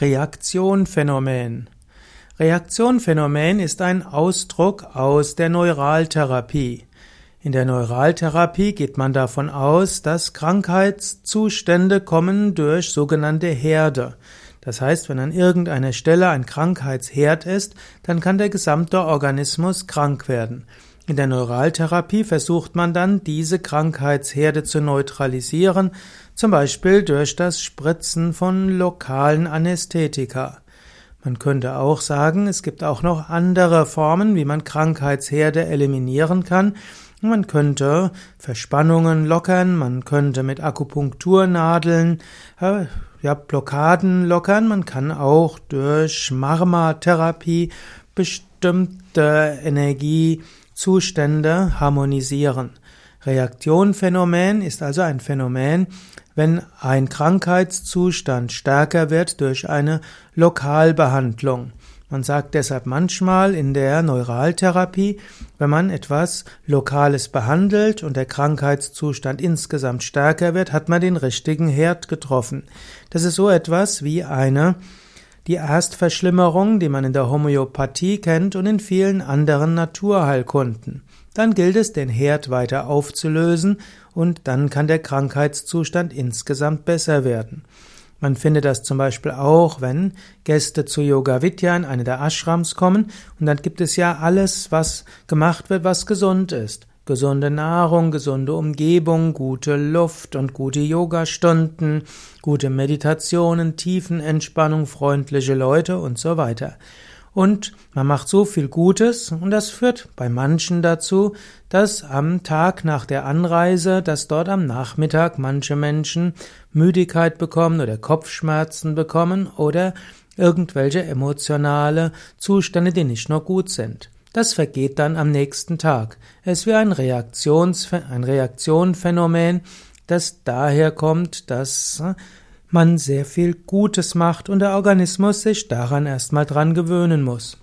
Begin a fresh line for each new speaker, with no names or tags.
Reaktionphänomen. Reaktionphänomen ist ein Ausdruck aus der Neuraltherapie. In der Neuraltherapie geht man davon aus, dass Krankheitszustände kommen durch sogenannte Herde. Das heißt, wenn an irgendeiner Stelle ein Krankheitsherd ist, dann kann der gesamte Organismus krank werden. In der Neuraltherapie versucht man dann, diese Krankheitsherde zu neutralisieren, zum Beispiel durch das Spritzen von lokalen Anästhetika. Man könnte auch sagen, es gibt auch noch andere Formen, wie man Krankheitsherde eliminieren kann. Man könnte Verspannungen lockern, man könnte mit Akupunkturnadeln äh, ja, Blockaden lockern, man kann auch durch Marma-Therapie bestimmte Energie Zustände harmonisieren. Reaktionphänomen ist also ein Phänomen, wenn ein Krankheitszustand stärker wird durch eine Lokalbehandlung. Man sagt deshalb manchmal in der Neuraltherapie, wenn man etwas Lokales behandelt und der Krankheitszustand insgesamt stärker wird, hat man den richtigen Herd getroffen. Das ist so etwas wie eine die Erstverschlimmerung, die man in der Homöopathie kennt und in vielen anderen Naturheilkunden. Dann gilt es, den Herd weiter aufzulösen und dann kann der Krankheitszustand insgesamt besser werden. Man findet das zum Beispiel auch, wenn Gäste zu Yoga Vidya in eine der Ashrams kommen und dann gibt es ja alles, was gemacht wird, was gesund ist. Gesunde Nahrung, gesunde Umgebung, gute Luft und gute Yogastunden, gute Meditationen, Tiefenentspannung, freundliche Leute und so weiter. Und man macht so viel Gutes und das führt bei manchen dazu, dass am Tag nach der Anreise, dass dort am Nachmittag manche Menschen Müdigkeit bekommen oder Kopfschmerzen bekommen oder irgendwelche emotionale Zustände, die nicht nur gut sind. Das vergeht dann am nächsten Tag. Es ist wie ein, Reaktions ein Reaktionphänomen, das daher kommt, dass äh, man sehr viel Gutes macht und der Organismus sich daran erstmal dran gewöhnen muss.